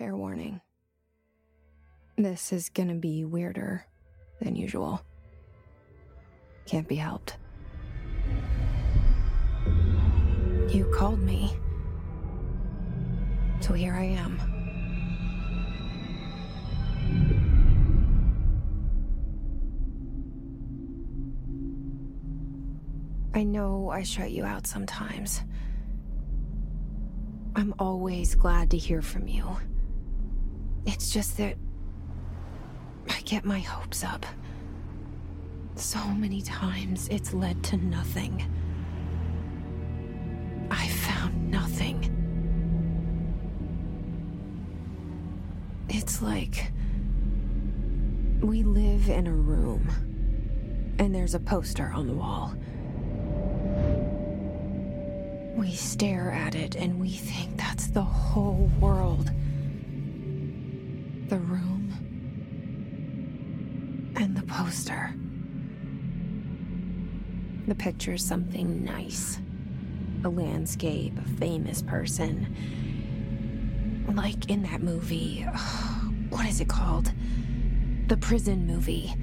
Fair warning. This is gonna be weirder than usual. Can't be helped. You called me. So here I am. I know I shut you out sometimes. I'm always glad to hear from you. It's just that I get my hopes up. So many times it's led to nothing. I found nothing. It's like we live in a room, and there's a poster on the wall. We stare at it and we think that's the whole world. The room and the poster. The picture's something nice a landscape, a famous person. Like in that movie. What is it called? The prison movie.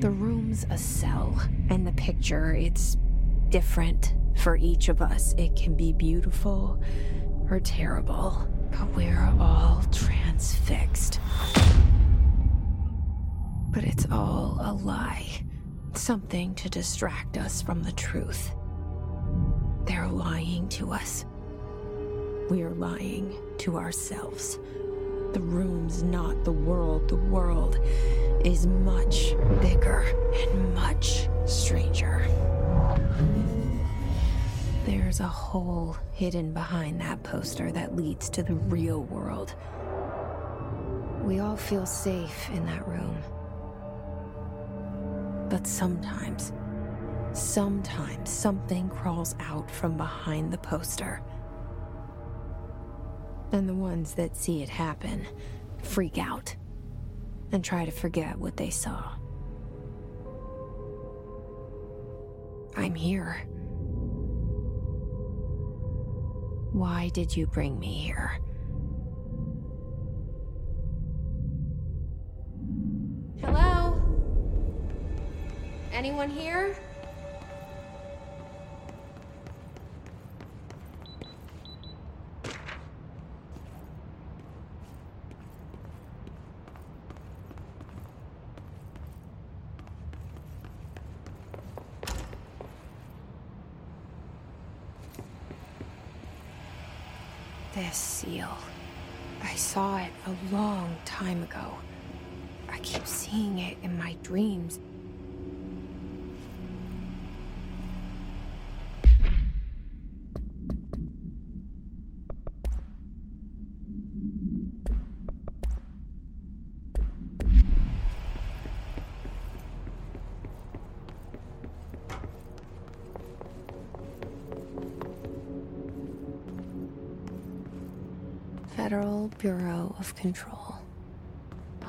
The room's a cell, and the picture, it's different for each of us. It can be beautiful or terrible, but a lie. Something to distract us from the truth. They're lying to us. We're lying to ourselves. The room's not the world. The world is much bigger and much stranger. There's a hole hidden behind that poster that leads to the real world. We all feel safe in that room. But sometimes, sometimes something crawls out from behind the poster. And the ones that see it happen freak out and try to forget what they saw. I'm here. Why did you bring me here? Anyone here? This seal. I saw it a long time ago. I keep seeing it in my dreams. Control.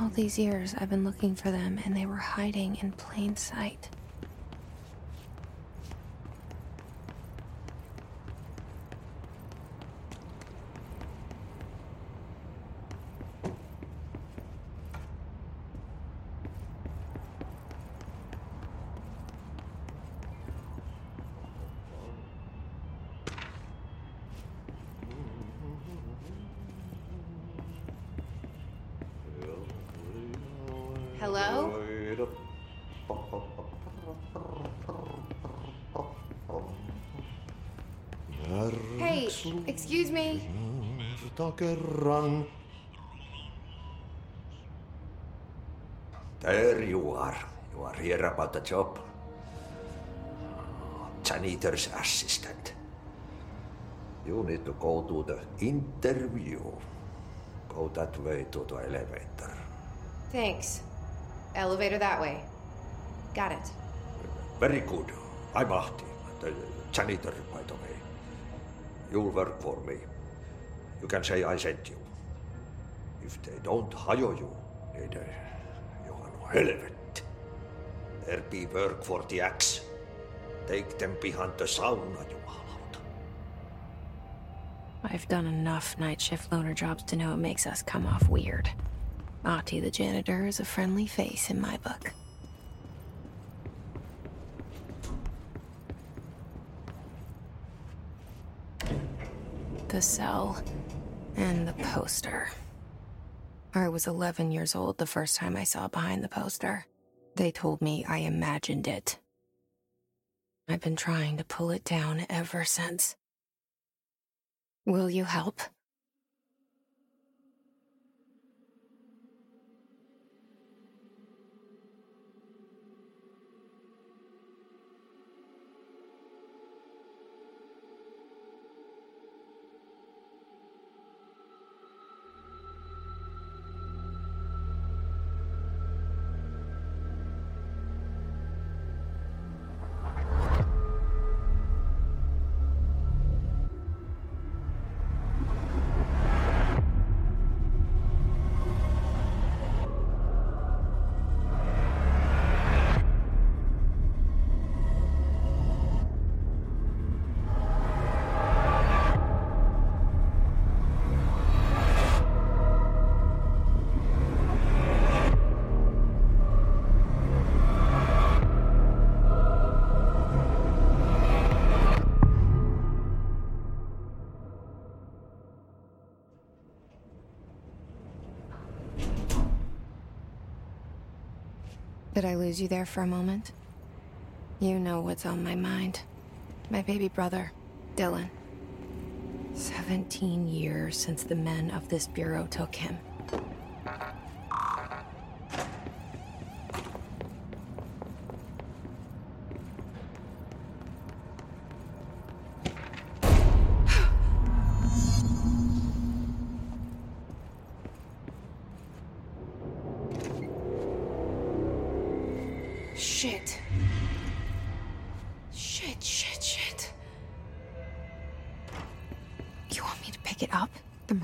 All these years I've been looking for them and they were hiding in plain sight. Hello? Hey, excuse me. There you are. You are here about the job. Janitor's assistant. You need to go to the interview. Go that way to the elevator. Thanks. Elevator that way. Got it. Very good. I'm Ahti, the uh, janitor, by the way. You'll work for me. You can say I sent you. If they don't hire you, niin you are no it. There be work for the axe. Take them behind the sauna, you jumalauta. I've done enough night shift loner jobs to know it makes us come off weird. Ahti the janitor is a friendly face in my book. The cell and the poster. I was 11 years old the first time I saw behind the poster. They told me I imagined it. I've been trying to pull it down ever since. Will you help? Did I lose you there for a moment? You know what's on my mind. My baby brother, Dylan. 17 years since the men of this bureau took him.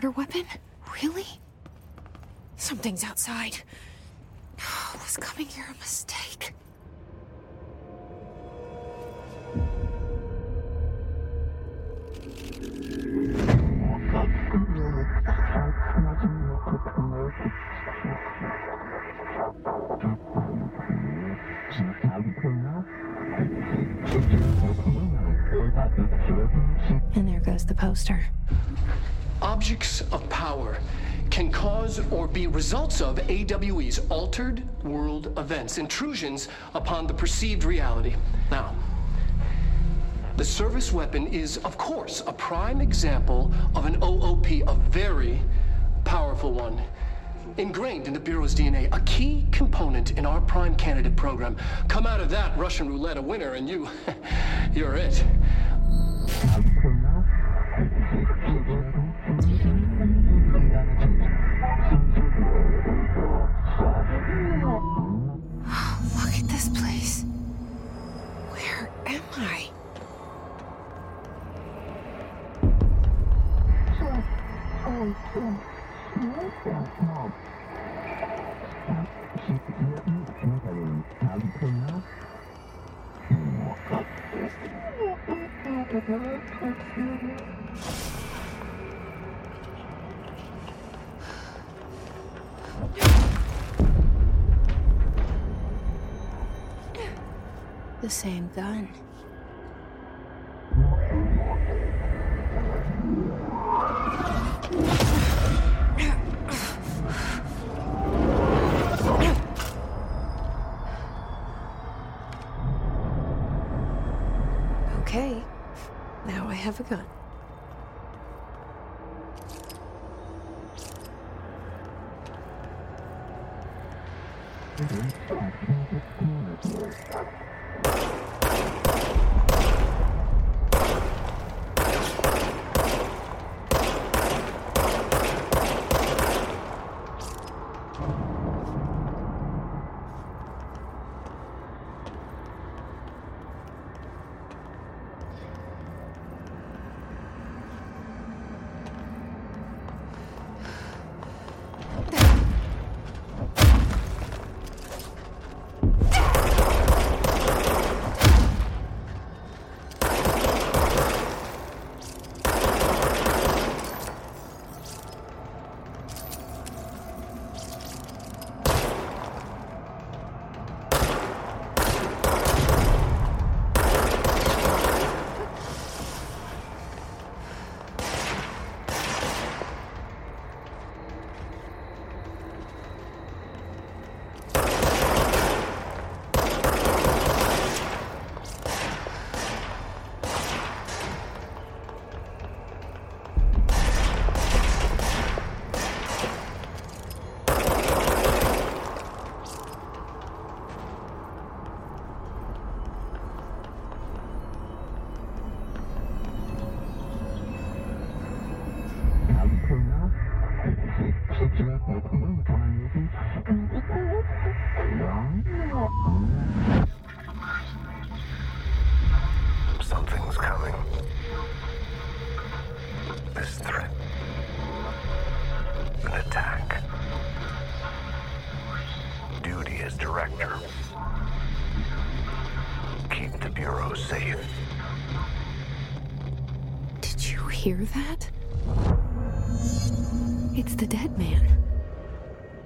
Murder weapon? Really? Something's outside. Was coming here a mistake? Goes the poster. Objects of power can cause or be results of AWE's altered world events, intrusions upon the perceived reality. Now, the service weapon is, of course, a prime example of an OOP, a very powerful one. Ingrained in the Bureau's DNA, a key component in our prime candidate program. Come out of that Russian roulette a winner, and you, you're it. The same gun. Okay, now I have a gun. Mm-hmm.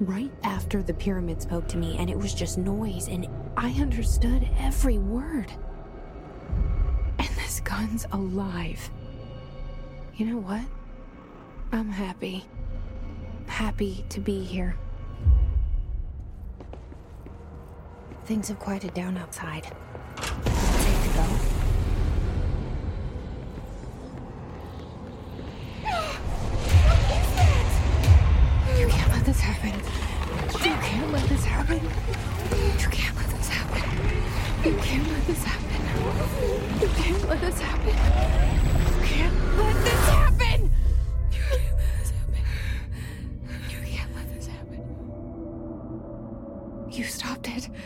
Right after the pyramid spoke to me, and it was just noise, and I understood every word. And this gun's alive. You know what? I'm happy. Happy to be here. Things have quieted down outside. This happen. You can't let this happen. You can't let this happen. You can't let this happen. You stopped it.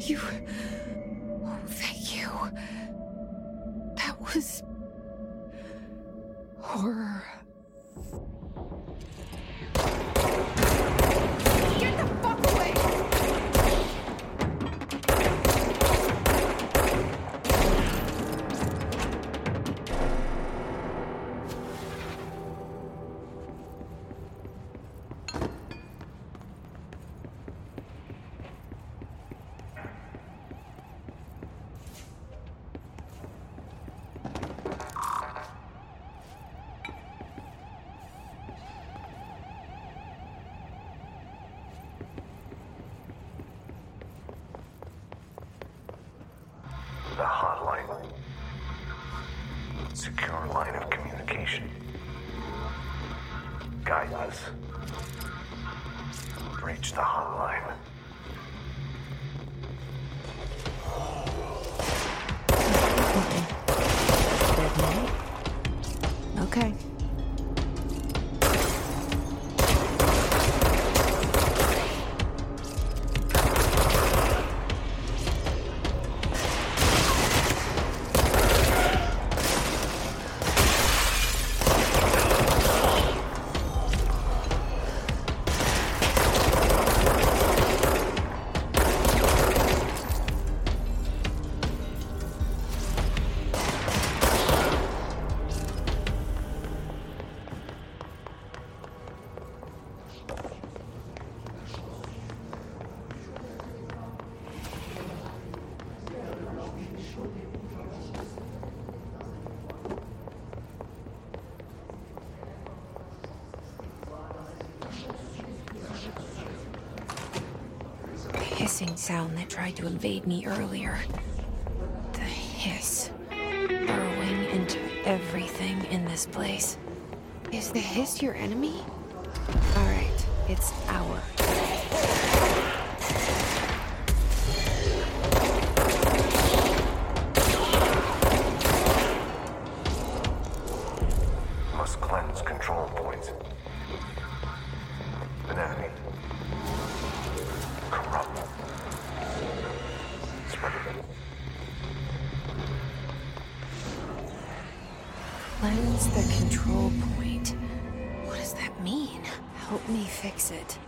You. Oh, thank you. That was. horror. Secure line of communication. Guide us. Reach the hotline. Man? Okay. Sound that tried to invade me earlier. The hiss. Burrowing into everything in this place. Is the hiss your enemy? Alright, it's our. Fix it.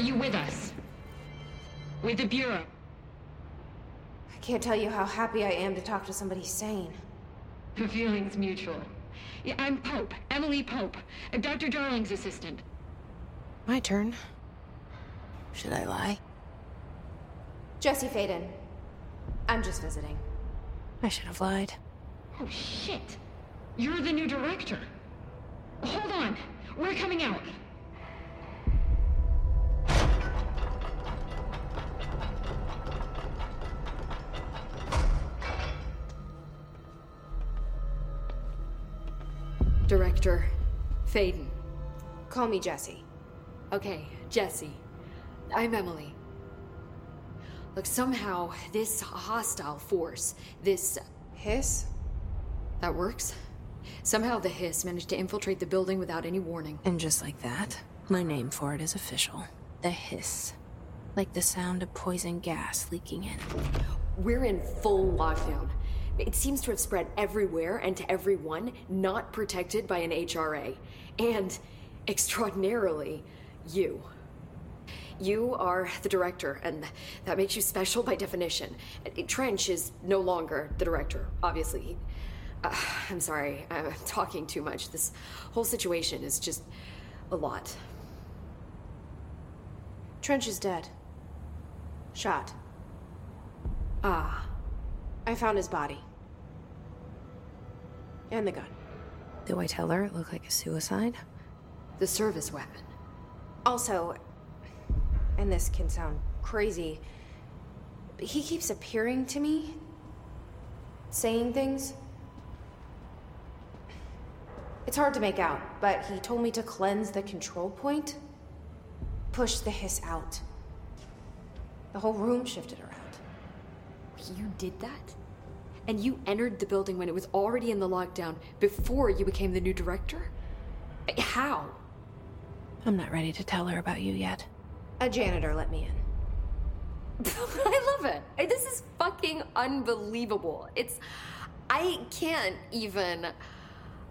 You with us? With the Bureau? I can't tell you how happy I am to talk to somebody sane. The feeling's mutual. Yeah, I'm Pope, Emily Pope, Dr. Darling's assistant. My turn. Should I lie? Jesse Faden. I'm just visiting. I should have lied. Oh, shit. You're the new director. Hold on. We're coming out. Faden. Call me Jesse. Okay, Jesse. I'm Emily. Look, somehow this hostile force, this Hiss? That works. Somehow the hiss managed to infiltrate the building without any warning. And just like that, my name for it is official. The hiss. Like the sound of poison gas leaking in. We're in full lockdown. It seems to have spread everywhere and to everyone not protected by an HRA. And, extraordinarily, you. You are the director, and that makes you special by definition. Trench is no longer the director, obviously. Uh, I'm sorry, I'm talking too much. This whole situation is just a lot. Trench is dead. Shot. Ah, I found his body. And the gun. Do I tell her it looked like a suicide? the service weapon. Also, and this can sound crazy, but he keeps appearing to me, saying things. It's hard to make out, but he told me to cleanse the control point, push the hiss out. The whole room shifted around. You did that? And you entered the building when it was already in the lockdown before you became the new director? How? I'm not ready to tell her about you yet. A janitor let me in. I love it. This is fucking unbelievable. It's. I can't even.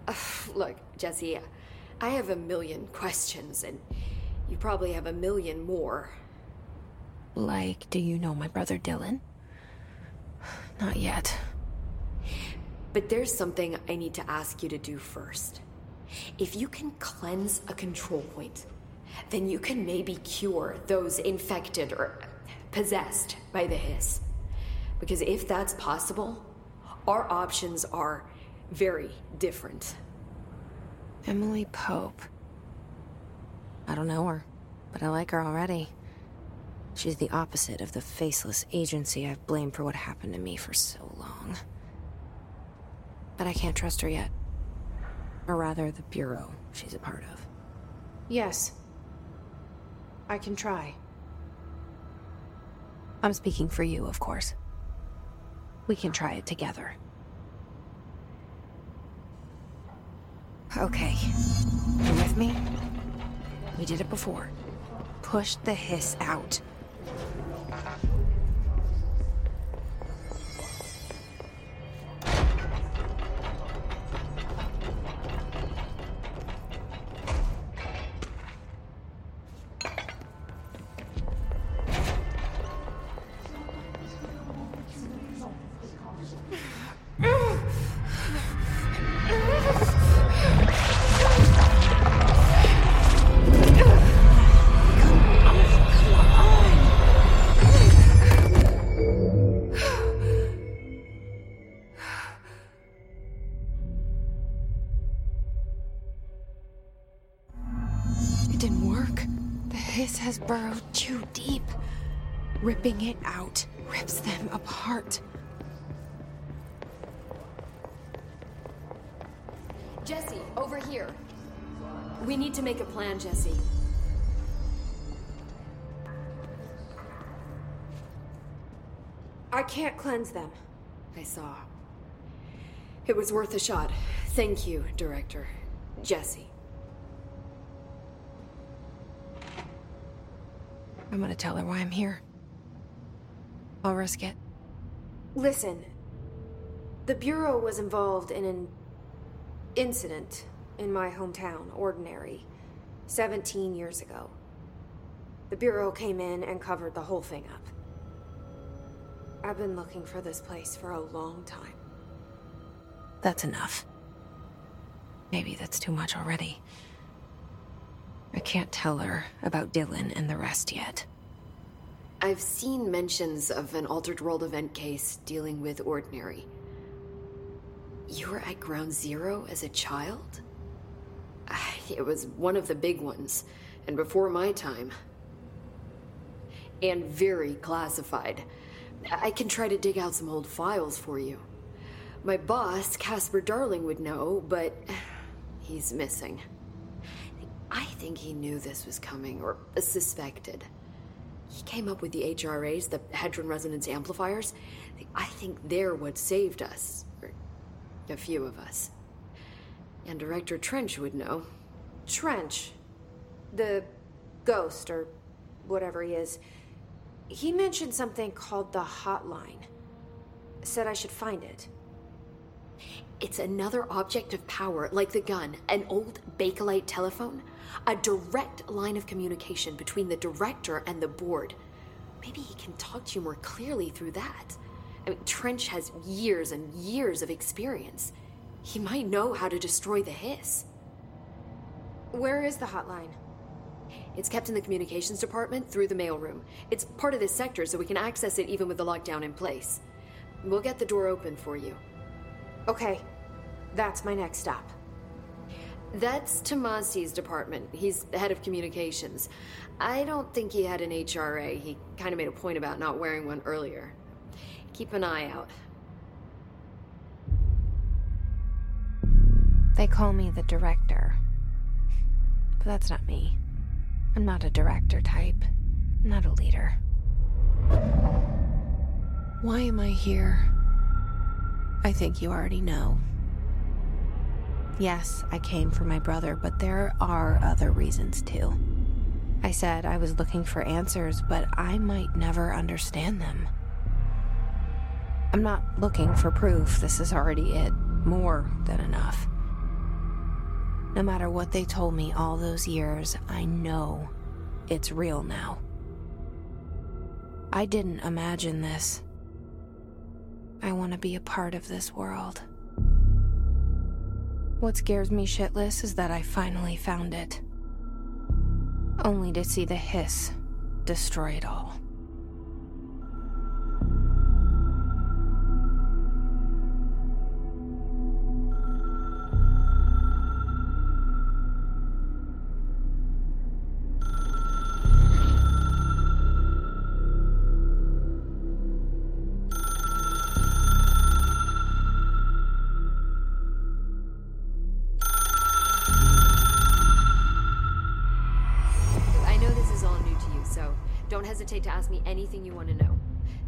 Ugh, look, Jesse, I have a million questions, and you probably have a million more. Like, do you know my brother Dylan? Not yet. But there's something I need to ask you to do first. If you can cleanse a control point, then you can maybe cure those infected or possessed by the hiss. Because if that's possible, our options are very different. Emily Pope. I don't know her, but I like her already. She's the opposite of the faceless agency I've blamed for what happened to me for so long. But I can't trust her yet. Or rather, the Bureau she's a part of. Yes. I can try. I'm speaking for you, of course. We can try it together. Okay. You with me? We did it before. Push the hiss out. Has burrowed too deep. Ripping it out rips them apart. Jesse, over here. We need to make a plan, Jesse. I can't cleanse them. I saw. It was worth a shot. Thank you, Director. Jesse. I'm gonna tell her why I'm here. I'll risk it. Listen, the Bureau was involved in an incident in my hometown, Ordinary, 17 years ago. The Bureau came in and covered the whole thing up. I've been looking for this place for a long time. That's enough. Maybe that's too much already. I can't tell her about Dylan and the rest yet. I've seen mentions of an Altered World event case dealing with Ordinary. You were at Ground Zero as a child? It was one of the big ones, and before my time. And very classified. I can try to dig out some old files for you. My boss, Casper Darling, would know, but he's missing. I think he knew this was coming, or suspected. He came up with the HRAs, the Hedron Resonance Amplifiers. I think they're what saved us. A few of us. And Director Trench would know. Trench. The ghost, or whatever he is. He mentioned something called the hotline. Said I should find it. It's another object of power, like the gun, an old Bakelite telephone, a direct line of communication between the director and the board. Maybe he can talk to you more clearly through that. I mean, Trench has years and years of experience. He might know how to destroy the hiss. Where is the hotline? It's kept in the communications department through the mailroom. It's part of this sector, so we can access it even with the lockdown in place. We'll get the door open for you. Okay, that's my next stop. That's Tomasi's department. He's the head of communications. I don't think he had an HRA. He kind of made a point about not wearing one earlier. Keep an eye out. They call me the director. But that's not me. I'm not a director type. I'm not a leader. Why am I here? I think you already know. Yes, I came for my brother, but there are other reasons too. I said I was looking for answers, but I might never understand them. I'm not looking for proof. This is already it. More than enough. No matter what they told me all those years, I know it's real now. I didn't imagine this. I want to be a part of this world. What scares me shitless is that I finally found it. Only to see the hiss destroy it all.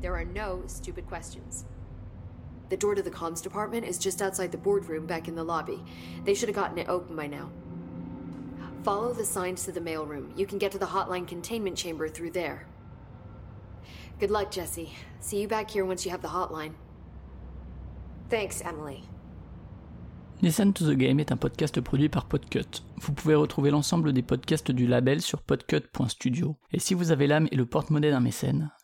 There are no stupid questions. The door to the comms department is just outside the boardroom back in the lobby. They should have gotten it open by now. Follow the signs to the mailroom. You can get to the hotline containment chamber through there. Good luck, Jesse. See you back here once you have the hotline. Thanks, Emily. Listen to the Game est un podcast produit par Podcut. Vous pouvez retrouver l'ensemble des podcasts du label sur podcut.studio. Et si vous avez l'âme et le porte-monnaie d'un mécène,